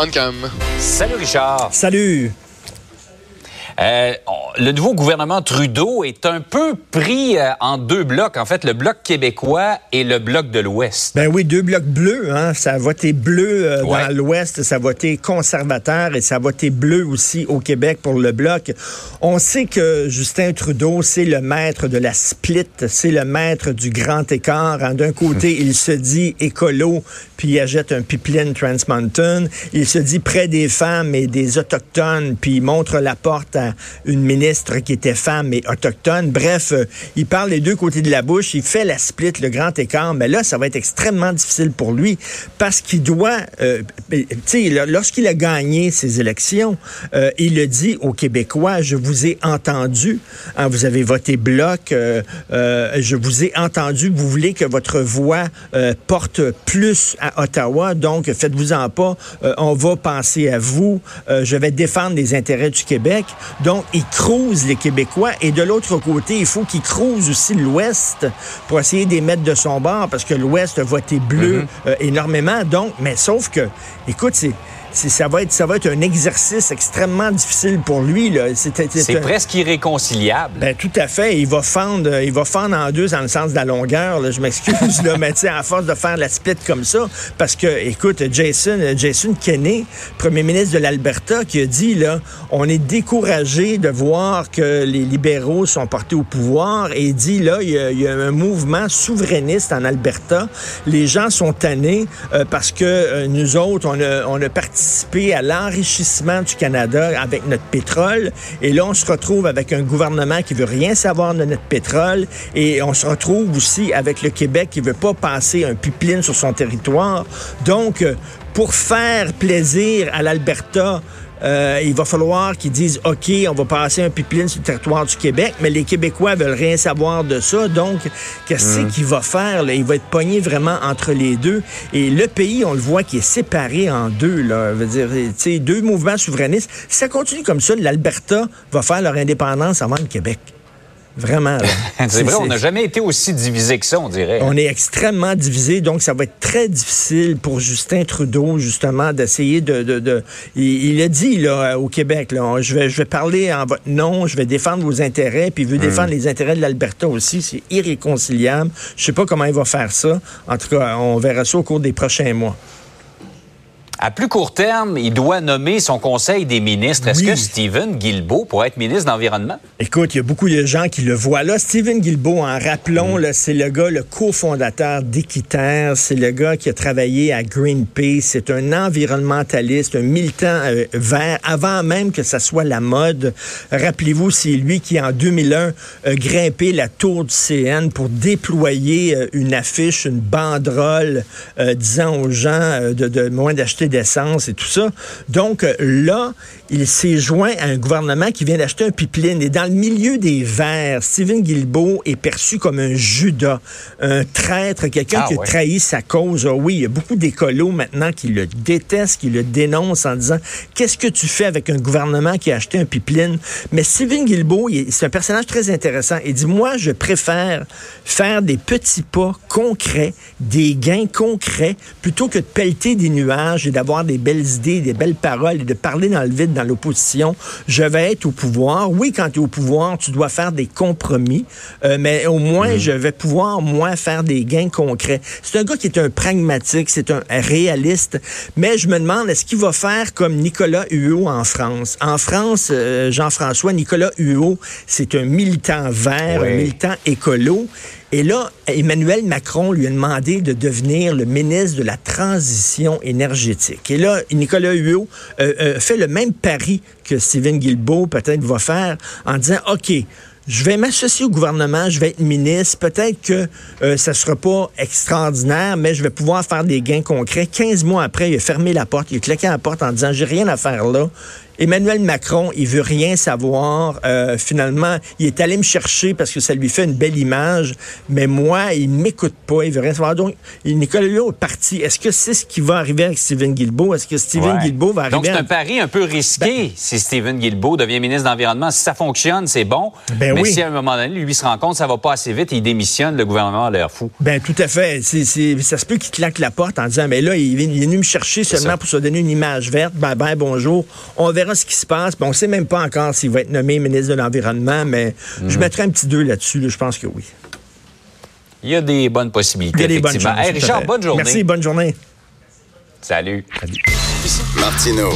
on cam. Salut Richard. Salut. Euh, le nouveau gouvernement Trudeau est un peu pris euh, en deux blocs. En fait, le bloc québécois et le bloc de l'Ouest. Ben oui, deux blocs bleus. Hein? Ça a voté bleu euh, dans l'Ouest, ça a voté conservateur et ça a voté bleu aussi au Québec pour le bloc. On sait que Justin Trudeau, c'est le maître de la split, c'est le maître du grand écart. Hein. D'un côté, il se dit écolo, puis il achète un pipeline Trans Mountain. Il se dit près des femmes et des autochtones, puis il montre la porte à une ministre qui était femme et autochtone. Bref, euh, il parle les deux côtés de la bouche, il fait la split, le grand écart, mais là, ça va être extrêmement difficile pour lui parce qu'il doit, euh, tu sais, lorsqu'il a gagné ses élections, euh, il a dit aux Québécois, je vous ai entendu, hein, vous avez voté bloc, je vous ai entendu, vous voulez que votre voix porte plus à Ottawa, donc faites-vous-en pas, on va penser à vous, je vais défendre les intérêts du Québec. Donc, il les Québécois. Et de l'autre côté, il faut qu'il crouse aussi l'Ouest pour essayer de mettre de son bord parce que l'Ouest a voté bleu mm-hmm. euh, énormément. Donc, mais sauf que, écoute, c'est ça va être ça va être un exercice extrêmement difficile pour lui C'est presque irréconciliable. Ben, tout à fait. Il va fendre, il va fendre en deux dans le sens de la longueur. Je m'excuse là, mais à force de faire la split comme ça, parce que écoute, Jason, Jason Kenney, premier ministre de l'Alberta, qui a dit là, on est découragé de voir que les libéraux sont portés au pouvoir et il dit là, il y, a, un mouvement souverainiste en Alberta. Les gens sont tannés euh, parce que euh, nous autres, on a, on a participé à l'enrichissement du Canada avec notre pétrole. Et là, on se retrouve avec un gouvernement qui veut rien savoir de notre pétrole. Et on se retrouve aussi avec le Québec qui veut pas passer un pipeline sur son territoire. Donc, euh, pour faire plaisir à l'Alberta, euh, il va falloir qu'ils disent OK, on va passer un pipeline sur le territoire du Québec, mais les Québécois veulent rien savoir de ça. Donc, qu'est-ce mm. qu'il va faire? Là? Il va être pogné vraiment entre les deux. Et le pays, on le voit, qui est séparé en deux. Là. Veut dire, deux mouvements souverainistes. Si ça continue comme ça, l'Alberta va faire leur indépendance avant le Québec. Vraiment. c'est vrai, on n'a jamais été aussi divisé que ça, on dirait. On est extrêmement divisé, donc ça va être très difficile pour Justin Trudeau, justement, d'essayer de... Il, a dit là, au Québec, là, je, vais, je vais parler en votre nom, je vais défendre vos intérêts, puis il veut hmm. défendre les intérêts de l'Alberta aussi. C'est irréconciliable. Je sais pas comment il va faire ça. En tout cas, on verra ça au cours des prochains mois. À plus court terme, il doit nommer son conseil des ministres. Est-ce que Stephen Guilbeault pourrait être ministre de l'Environnement? Écoute, il y a beaucoup de gens qui le voient là. Stephen Guilbeault, en rappelons, mm. c'est le gars, le cofondateur d'Équiterre. C'est le gars qui a travaillé à Greenpeace. C'est un environnementaliste, un militant euh, vert, avant même que ça soit la mode. Rappelez-vous, c'est lui qui, en 2001, a grimpé la tour du CN pour déployer euh, une affiche, une banderole, euh, disant aux gens de, de moins d'acheter d'essence et tout ça. Donc là, il s'est joint à un gouvernement qui vient d'acheter un pipeline. Et dans le milieu des Verts, Stephen Guilbeault est perçu comme un Judas, un traître, quelqu'un ah qui a trahi sa cause. Ah oui, il y a beaucoup d'écolos maintenant qui le détestent, qui le dénoncent en disant qu'est-ce que tu fais avec un gouvernement qui a acheté un pipeline? Mais Stephen Guilbeault, c'est un personnage très intéressant. Il dit moi, je préfère faire des petits pas concrets, des gains concrets, plutôt que de pelleter des nuages et d'avoir des belles idées, des belles paroles et de parler dans le vide dans l'opposition. Je vais être au pouvoir. Oui, quand tu es au pouvoir, tu dois faire des compromis, euh, mais au moins, mm. je vais pouvoir, moi, faire des gains concrets. C'est un gars qui est un pragmatique, c'est un réaliste, mais je me demande, est-ce qu'il va faire comme Nicolas Huot en France? En France, euh, Jean-François, Nicolas Huot, c'est un militant vert, un militant écolo. Et là, Emmanuel Macron lui a demandé de devenir le ministre de la Transition énergétique. Et là, Nicolas Huot euh, euh, fait le même pari que Stephen Guilbeault peut-être va faire en disant, OK, je vais m'associer au gouvernement, je vais être ministre. Peut-être que euh, ça ne sera pas extraordinaire, mais je vais pouvoir faire des gains concrets. 15 mois après, il a fermé la porte, il a claqué la porte en disant, j'ai rien à faire là Emmanuel Macron, il veut rien savoir. Euh, finalement, il est allé me chercher parce que ça lui fait une belle image, mais moi, il m'écoute pas, il veut rien savoir. Donc, Nicolas Hulot est parti. Est-ce que c'est ce qui va arriver avec Stephen Guilbeault? Est-ce que Stephen Guilbeault va arriver... Donc, c'est un pari un peu risqué ben- si Stephen Guilbeault devient ministre de l'Environnement. Si ça fonctionne, c'est bon. Ben mais si à un moment donné, lui se rend compte que ça va pas assez vite et il démissionne, le gouvernement a l'air fou. Ben tout à fait. ça se peut qu'il claque la porte en disant, mais là, il, est venu me chercher seulement pour se donner une image verte. Ben, ben, bonjour. On verra ce qui se passe. On on sait même pas encore s'il va être nommé ministre de l'Environnement, mais je mhm. mettrai un petit 2 là-dessus. je pense que oui. Il y a des bonnes possibilités. Il y a des bonnes chances. Richard, bonne journée. Merci, bonne journée. Salut. Martino,